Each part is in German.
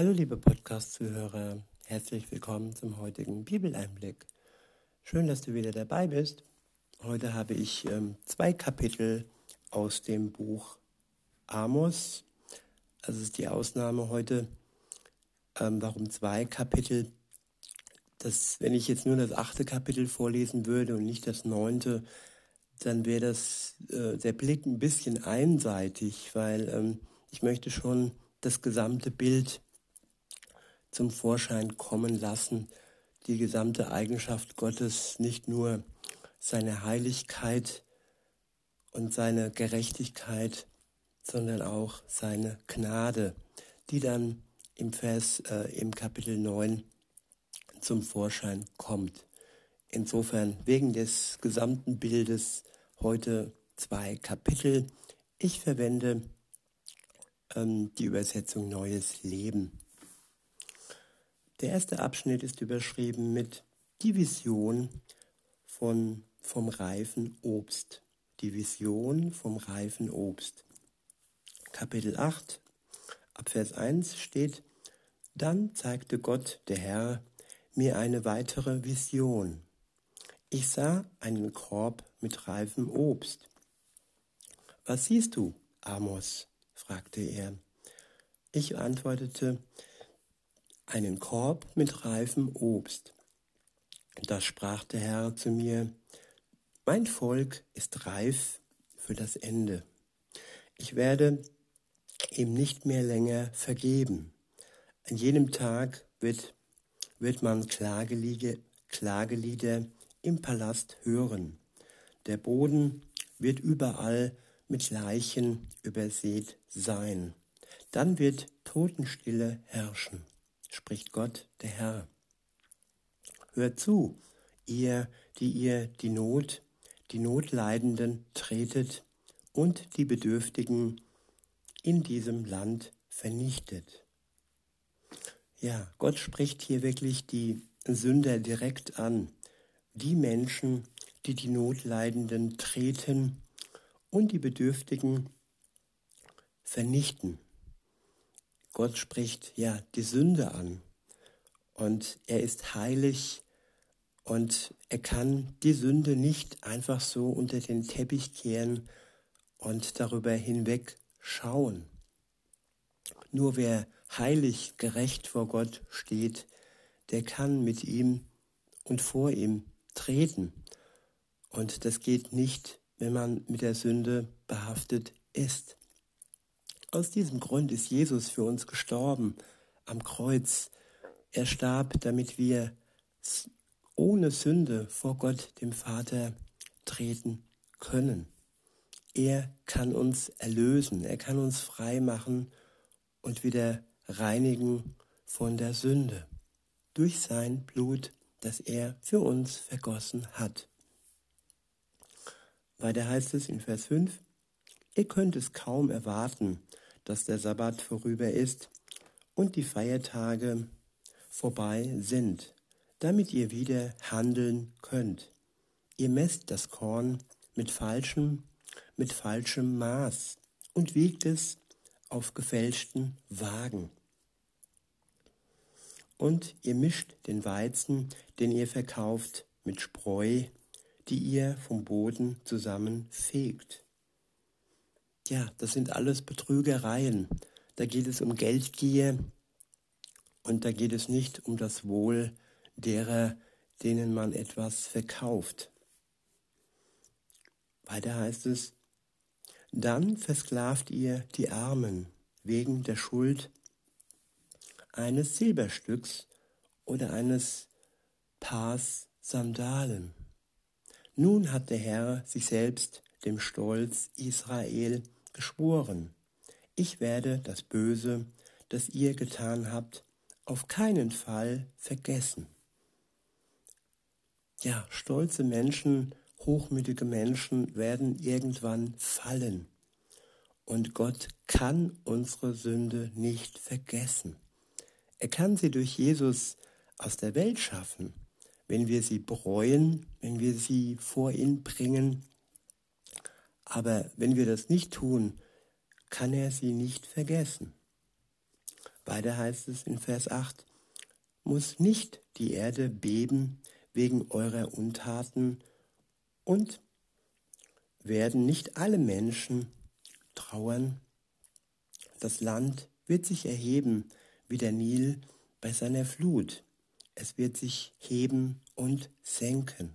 Hallo liebe Podcast-Zuhörer, herzlich willkommen zum heutigen Bibeleinblick. Schön, dass du wieder dabei bist. Heute habe ich ähm, zwei Kapitel aus dem Buch Amos. Das ist die Ausnahme heute. Ähm, warum zwei Kapitel? Das, wenn ich jetzt nur das achte Kapitel vorlesen würde und nicht das neunte, dann wäre das äh, der Blick ein bisschen einseitig, weil ähm, ich möchte schon das gesamte Bild zum Vorschein kommen lassen, die gesamte Eigenschaft Gottes, nicht nur seine Heiligkeit und seine Gerechtigkeit, sondern auch seine Gnade, die dann im Vers, äh, im Kapitel 9 zum Vorschein kommt. Insofern wegen des gesamten Bildes heute zwei Kapitel. Ich verwende ähm, die Übersetzung Neues Leben. Der erste Abschnitt ist überschrieben mit Die Vision von, vom reifen Obst. Die Vision vom reifen Obst. Kapitel 8, Abvers 1 steht, Dann zeigte Gott, der Herr, mir eine weitere Vision. Ich sah einen Korb mit reifem Obst. Was siehst du, Amos? fragte er. Ich antwortete, einen Korb mit reifem Obst. Da sprach der Herr zu mir, mein Volk ist reif für das Ende. Ich werde ihm nicht mehr länger vergeben. An jenem Tag wird, wird man Klagelieder, Klagelieder im Palast hören. Der Boden wird überall mit Leichen übersät sein. Dann wird Totenstille herrschen spricht Gott, der Herr. Hört zu, ihr, die ihr die Not, die Notleidenden tretet und die Bedürftigen in diesem Land vernichtet. Ja, Gott spricht hier wirklich die Sünder direkt an, die Menschen, die die Notleidenden treten und die Bedürftigen vernichten. Gott spricht ja die Sünde an und er ist heilig und er kann die Sünde nicht einfach so unter den Teppich kehren und darüber hinweg schauen. Nur wer heilig gerecht vor Gott steht, der kann mit ihm und vor ihm treten. Und das geht nicht, wenn man mit der Sünde behaftet ist. Aus diesem Grund ist Jesus für uns gestorben am Kreuz. Er starb, damit wir ohne Sünde vor Gott, dem Vater, treten können. Er kann uns erlösen, er kann uns frei machen und wieder reinigen von der Sünde durch sein Blut, das er für uns vergossen hat. Weiter heißt es in Vers 5, ihr könnt es kaum erwarten, dass der Sabbat vorüber ist und die Feiertage vorbei sind, damit ihr wieder handeln könnt. Ihr messt das Korn mit falschem, mit falschem Maß und wiegt es auf gefälschten Wagen. Und ihr mischt den Weizen, den ihr verkauft, mit Spreu, die ihr vom Boden zusammenfegt. Ja, das sind alles Betrügereien. Da geht es um Geldgier und da geht es nicht um das Wohl derer, denen man etwas verkauft. Weiter heißt es, dann versklavt ihr die Armen wegen der Schuld eines Silberstücks oder eines Paars Sandalen. Nun hat der Herr sich selbst dem Stolz Israel geschworen, ich werde das Böse, das ihr getan habt, auf keinen Fall vergessen. Ja, stolze Menschen, hochmütige Menschen werden irgendwann fallen. Und Gott kann unsere Sünde nicht vergessen. Er kann sie durch Jesus aus der Welt schaffen, wenn wir sie bereuen, wenn wir sie vor ihn bringen aber wenn wir das nicht tun, kann er sie nicht vergessen. Weiter heißt es in Vers 8, muss nicht die Erde beben wegen eurer Untaten und werden nicht alle Menschen trauern. Das Land wird sich erheben wie der Nil bei seiner Flut. Es wird sich heben und senken.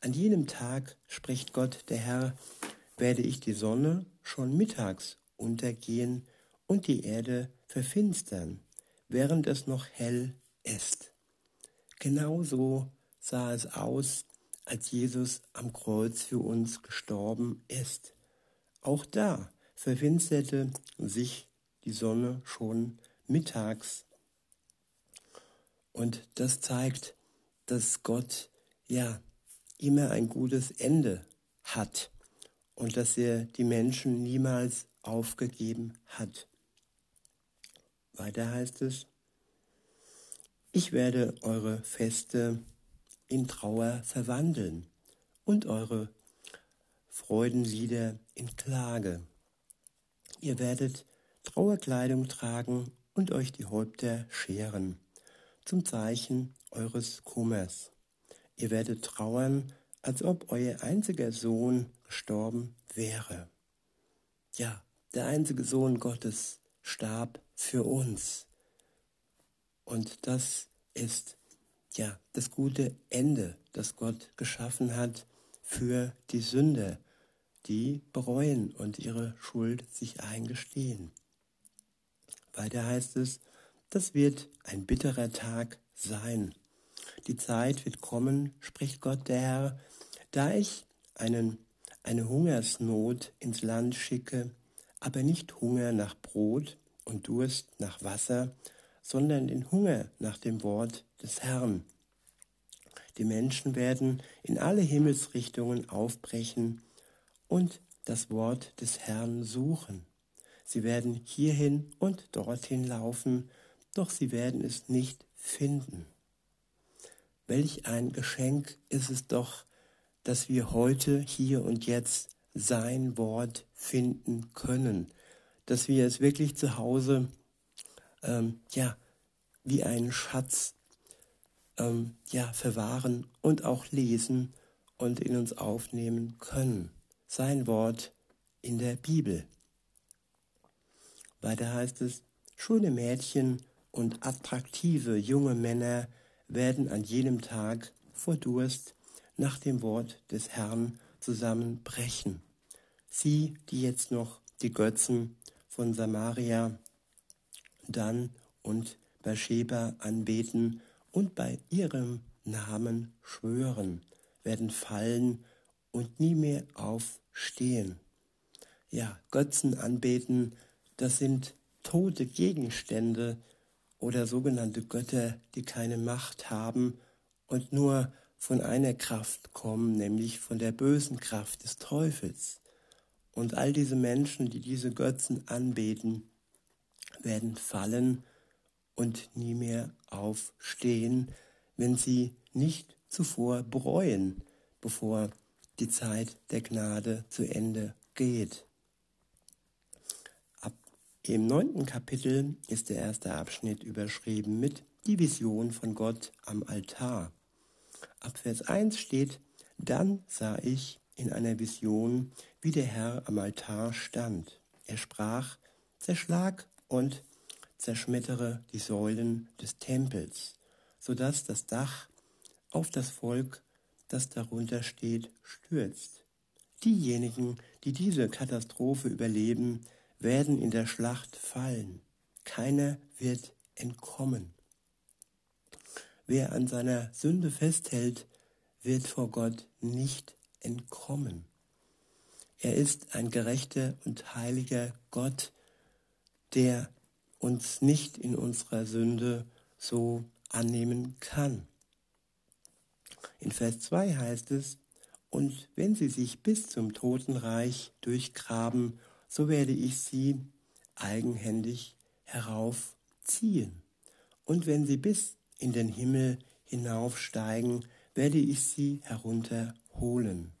An jenem Tag, spricht Gott der Herr, werde ich die Sonne schon mittags untergehen und die Erde verfinstern, während es noch hell ist. Genauso sah es aus, als Jesus am Kreuz für uns gestorben ist. Auch da verfinsterte sich die Sonne schon mittags. Und das zeigt, dass Gott ja immer ein gutes Ende hat und dass er die Menschen niemals aufgegeben hat. Weiter heißt es, ich werde eure Feste in Trauer verwandeln und eure Freudenlieder in Klage. Ihr werdet Trauerkleidung tragen und euch die Häupter scheren, zum Zeichen eures Kummers. Ihr werdet trauern, als ob euer einziger Sohn gestorben wäre. Ja, der einzige Sohn Gottes starb für uns. Und das ist ja das gute Ende, das Gott geschaffen hat für die Sünder, die bereuen und ihre Schuld sich eingestehen. Weiter heißt es, das wird ein bitterer Tag sein. Die Zeit wird kommen, spricht Gott der Herr, da ich einen, eine Hungersnot ins Land schicke, aber nicht Hunger nach Brot und Durst nach Wasser, sondern den Hunger nach dem Wort des Herrn. Die Menschen werden in alle Himmelsrichtungen aufbrechen und das Wort des Herrn suchen. Sie werden hierhin und dorthin laufen, doch sie werden es nicht finden. Welch ein Geschenk ist es doch, dass wir heute, hier und jetzt sein Wort finden können, dass wir es wirklich zu Hause, ähm, ja, wie einen Schatz, ähm, ja, verwahren und auch lesen und in uns aufnehmen können. Sein Wort in der Bibel. Weiter heißt es, schöne Mädchen und attraktive junge Männer werden an jenem Tag vor Durst nach dem Wort des Herrn zusammenbrechen. Sie, die jetzt noch die Götzen von Samaria, Dan und Beersheba anbeten und bei ihrem Namen schwören, werden fallen und nie mehr aufstehen. Ja, Götzen anbeten das sind tote Gegenstände oder sogenannte Götter, die keine Macht haben und nur von einer Kraft kommen, nämlich von der bösen Kraft des Teufels. Und all diese Menschen, die diese Götzen anbeten, werden fallen und nie mehr aufstehen, wenn sie nicht zuvor bereuen, bevor die Zeit der Gnade zu Ende geht. Im neunten Kapitel ist der erste Abschnitt überschrieben mit die Vision von Gott am Altar. Ab Vers 1 steht, dann sah ich in einer Vision, wie der Herr am Altar stand. Er sprach, zerschlag und zerschmettere die Säulen des Tempels, so dass das Dach auf das Volk, das darunter steht, stürzt. Diejenigen, die diese Katastrophe überleben, werden in der Schlacht fallen. Keiner wird entkommen. Wer an seiner Sünde festhält, wird vor Gott nicht entkommen. Er ist ein gerechter und heiliger Gott, der uns nicht in unserer Sünde so annehmen kann. In Vers 2 heißt es, und wenn sie sich bis zum Totenreich durchgraben so werde ich sie eigenhändig heraufziehen. Und wenn sie bis in den Himmel hinaufsteigen, werde ich sie herunterholen.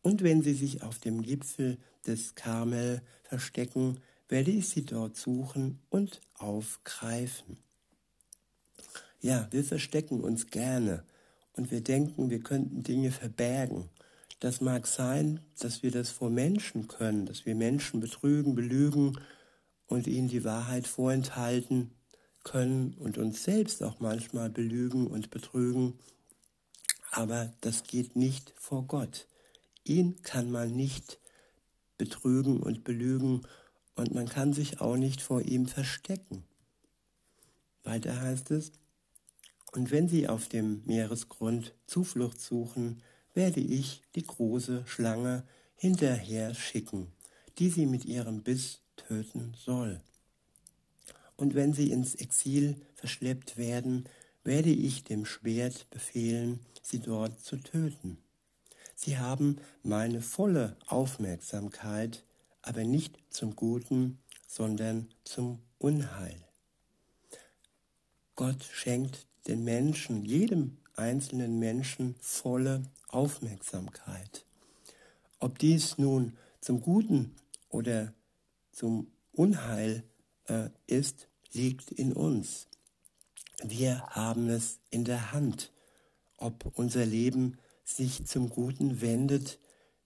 Und wenn sie sich auf dem Gipfel des Karmel verstecken, werde ich sie dort suchen und aufgreifen. Ja, wir verstecken uns gerne und wir denken, wir könnten Dinge verbergen. Das mag sein, dass wir das vor Menschen können, dass wir Menschen betrügen, belügen und ihnen die Wahrheit vorenthalten können und uns selbst auch manchmal belügen und betrügen. Aber das geht nicht vor Gott. Ihn kann man nicht betrügen und belügen und man kann sich auch nicht vor ihm verstecken. Weiter heißt es, und wenn sie auf dem Meeresgrund Zuflucht suchen, werde ich die große Schlange hinterher schicken, die sie mit ihrem Biss töten soll. Und wenn sie ins Exil verschleppt werden, werde ich dem Schwert befehlen, sie dort zu töten. Sie haben meine volle Aufmerksamkeit, aber nicht zum Guten, sondern zum Unheil. Gott schenkt den Menschen, jedem einzelnen Menschen volle Aufmerksamkeit. Ob dies nun zum Guten oder zum Unheil äh, ist, liegt in uns. Wir haben es in der Hand, ob unser Leben sich zum Guten wendet,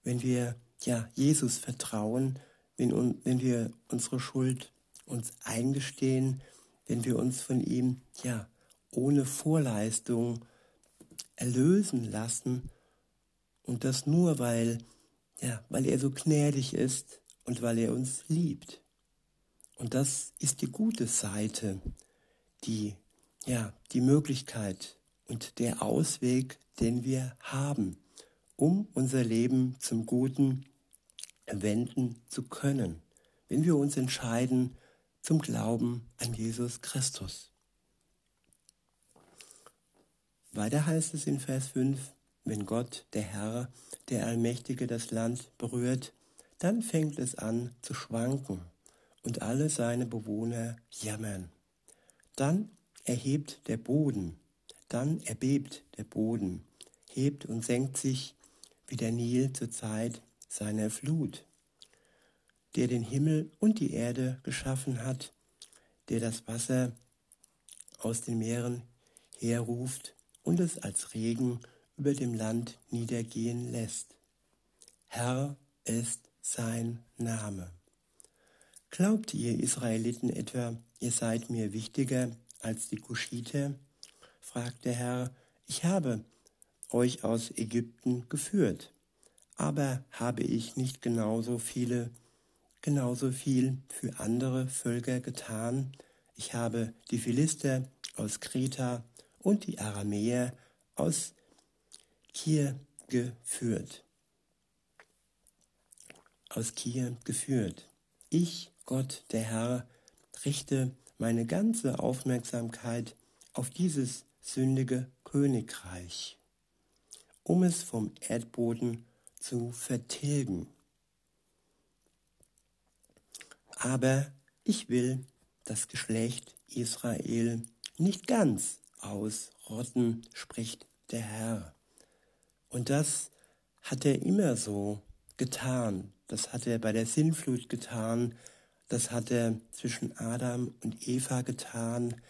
wenn wir ja Jesus vertrauen wenn, wenn wir unsere Schuld uns eingestehen, wenn wir uns von ihm ja ohne Vorleistung erlösen lassen und das nur weil ja, weil er so gnädig ist und weil er uns liebt. Und das ist die gute Seite, die ja, die Möglichkeit und der Ausweg, den wir haben, um unser Leben zum Guten wenden zu können, wenn wir uns entscheiden zum Glauben an Jesus Christus. Weiter heißt es in Vers 5, wenn Gott, der Herr, der Allmächtige, das Land berührt, dann fängt es an zu schwanken und alle seine Bewohner jammern. Dann erhebt der Boden, dann erbebt der Boden, hebt und senkt sich wie der Nil zur Zeit seiner Flut, der den Himmel und die Erde geschaffen hat, der das Wasser aus den Meeren herruft und es als Regen über dem Land niedergehen lässt. Herr ist sein Name. Glaubt ihr Israeliten etwa, ihr seid mir wichtiger als die Kuschiter? fragt der Herr. Ich habe euch aus Ägypten geführt aber habe ich nicht genauso viele, genauso viel für andere Völker getan? Ich habe die Philister aus Kreta und die Aramäer aus Kir geführt. Aus Kir geführt. Ich, Gott, der Herr, richte meine ganze Aufmerksamkeit auf dieses sündige Königreich, um es vom Erdboden zu vertilgen. Aber ich will das Geschlecht Israel nicht ganz ausrotten, spricht der Herr. Und das hat er immer so getan. Das hat er bei der Sinnflut getan. Das hat er zwischen Adam und Eva getan.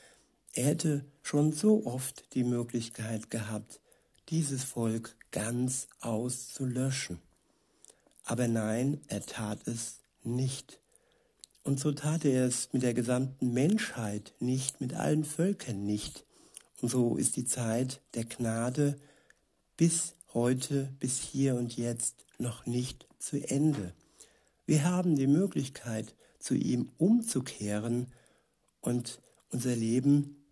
Er hätte schon so oft die Möglichkeit gehabt, dieses Volk ganz auszulöschen. Aber nein, er tat es nicht. Und so tat er es mit der gesamten Menschheit nicht, mit allen Völkern nicht. Und so ist die Zeit der Gnade bis heute, bis hier und jetzt noch nicht zu Ende. Wir haben die Möglichkeit, zu ihm umzukehren und unser Leben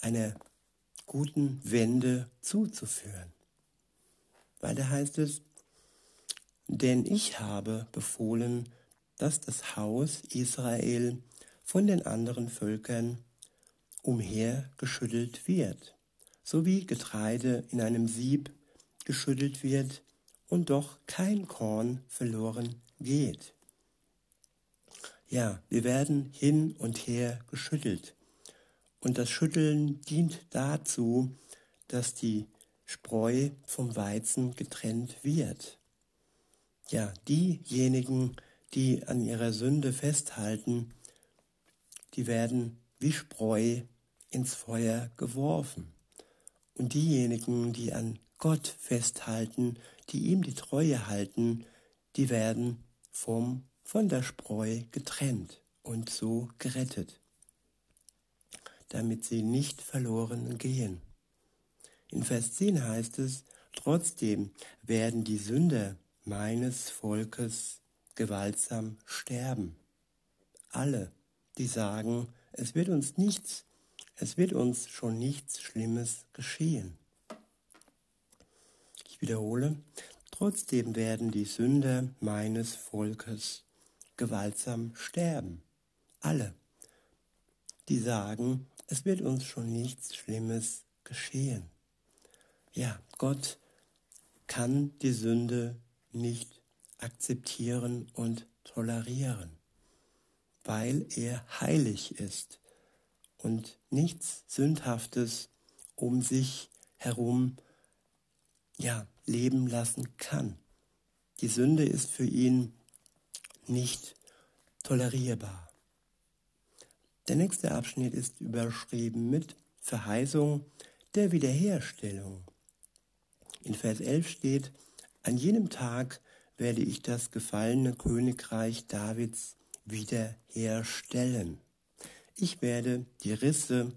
einer guten Wende zuzuführen. Weiter heißt es, denn ich habe befohlen, dass das Haus Israel von den anderen Völkern umhergeschüttelt wird, so wie Getreide in einem Sieb geschüttelt wird und doch kein Korn verloren geht. Ja, wir werden hin und her geschüttelt. Und das Schütteln dient dazu, dass die Spreu vom Weizen getrennt wird. Ja, diejenigen, die an ihrer Sünde festhalten, die werden wie Spreu ins Feuer geworfen. Und diejenigen, die an Gott festhalten, die ihm die Treue halten, die werden vom, von der Spreu getrennt und so gerettet, damit sie nicht verloren gehen. In Vers 10 heißt es, trotzdem werden die Sünder meines Volkes gewaltsam sterben. Alle, die sagen, es wird uns nichts, es wird uns schon nichts Schlimmes geschehen. Ich wiederhole, trotzdem werden die Sünder meines Volkes gewaltsam sterben. Alle, die sagen, es wird uns schon nichts Schlimmes geschehen. Ja, Gott kann die Sünde nicht akzeptieren und tolerieren, weil er heilig ist und nichts Sündhaftes um sich herum ja, leben lassen kann. Die Sünde ist für ihn nicht tolerierbar. Der nächste Abschnitt ist überschrieben mit Verheißung der Wiederherstellung. In Vers 11 steht, an jenem Tag werde ich das gefallene Königreich Davids wiederherstellen. Ich werde die Risse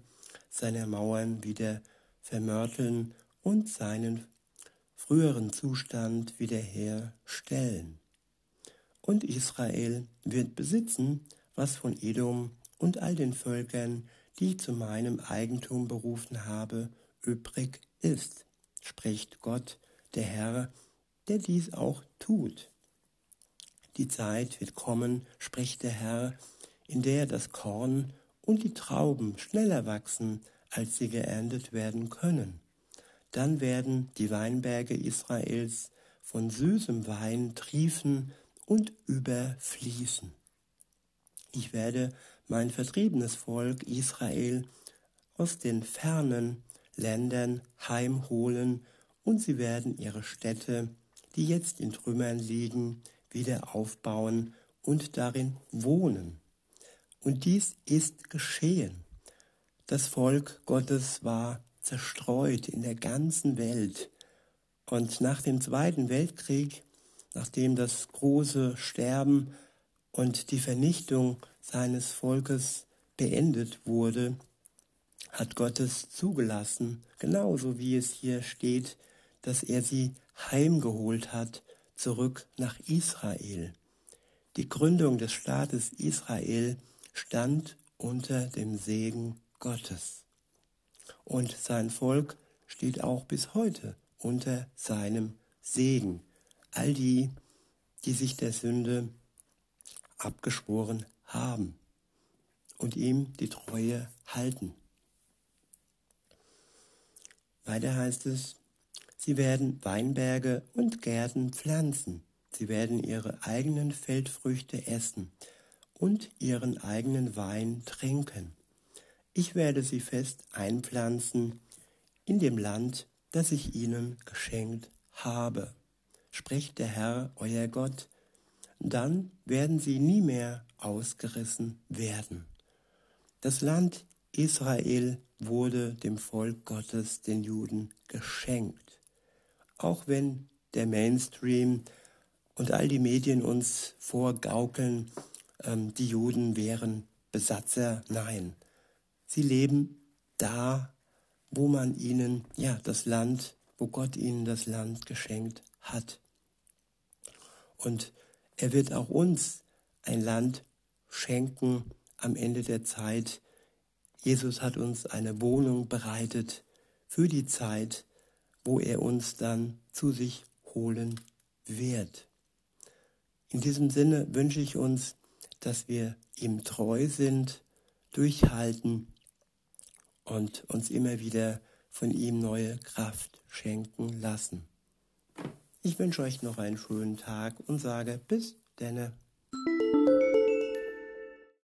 seiner Mauern wieder vermörteln und seinen früheren Zustand wiederherstellen. Und Israel wird besitzen, was von Edom und all den Völkern, die ich zu meinem Eigentum berufen habe, übrig ist spricht Gott, der Herr, der dies auch tut. Die Zeit wird kommen, spricht der Herr, in der das Korn und die Trauben schneller wachsen, als sie geerntet werden können. Dann werden die Weinberge Israels von süßem Wein triefen und überfließen. Ich werde mein vertriebenes Volk Israel aus den fernen Ländern heimholen und sie werden ihre Städte, die jetzt in Trümmern liegen, wieder aufbauen und darin wohnen. Und dies ist geschehen. Das Volk Gottes war zerstreut in der ganzen Welt. Und nach dem Zweiten Weltkrieg, nachdem das große Sterben und die Vernichtung seines Volkes beendet wurde, hat Gott es zugelassen, genauso wie es hier steht, dass er sie heimgeholt hat, zurück nach Israel. Die Gründung des Staates Israel stand unter dem Segen Gottes. Und sein Volk steht auch bis heute unter seinem Segen. All die, die sich der Sünde abgeschworen haben und ihm die Treue halten. Weiter heißt es, sie werden Weinberge und Gärten pflanzen, sie werden ihre eigenen Feldfrüchte essen und ihren eigenen Wein trinken. Ich werde sie fest einpflanzen in dem Land, das ich ihnen geschenkt habe, spricht der Herr, euer Gott. Dann werden sie nie mehr ausgerissen werden. Das Land Israel wurde dem Volk Gottes, den Juden, geschenkt. Auch wenn der Mainstream und all die Medien uns vorgaukeln, ähm, die Juden wären Besatzer, nein. Sie leben da, wo man ihnen, ja, das Land, wo Gott ihnen das Land geschenkt hat. Und er wird auch uns ein Land schenken am Ende der Zeit, Jesus hat uns eine Wohnung bereitet für die Zeit, wo er uns dann zu sich holen wird. In diesem Sinne wünsche ich uns, dass wir ihm treu sind, durchhalten und uns immer wieder von ihm neue Kraft schenken lassen. Ich wünsche euch noch einen schönen Tag und sage bis denne.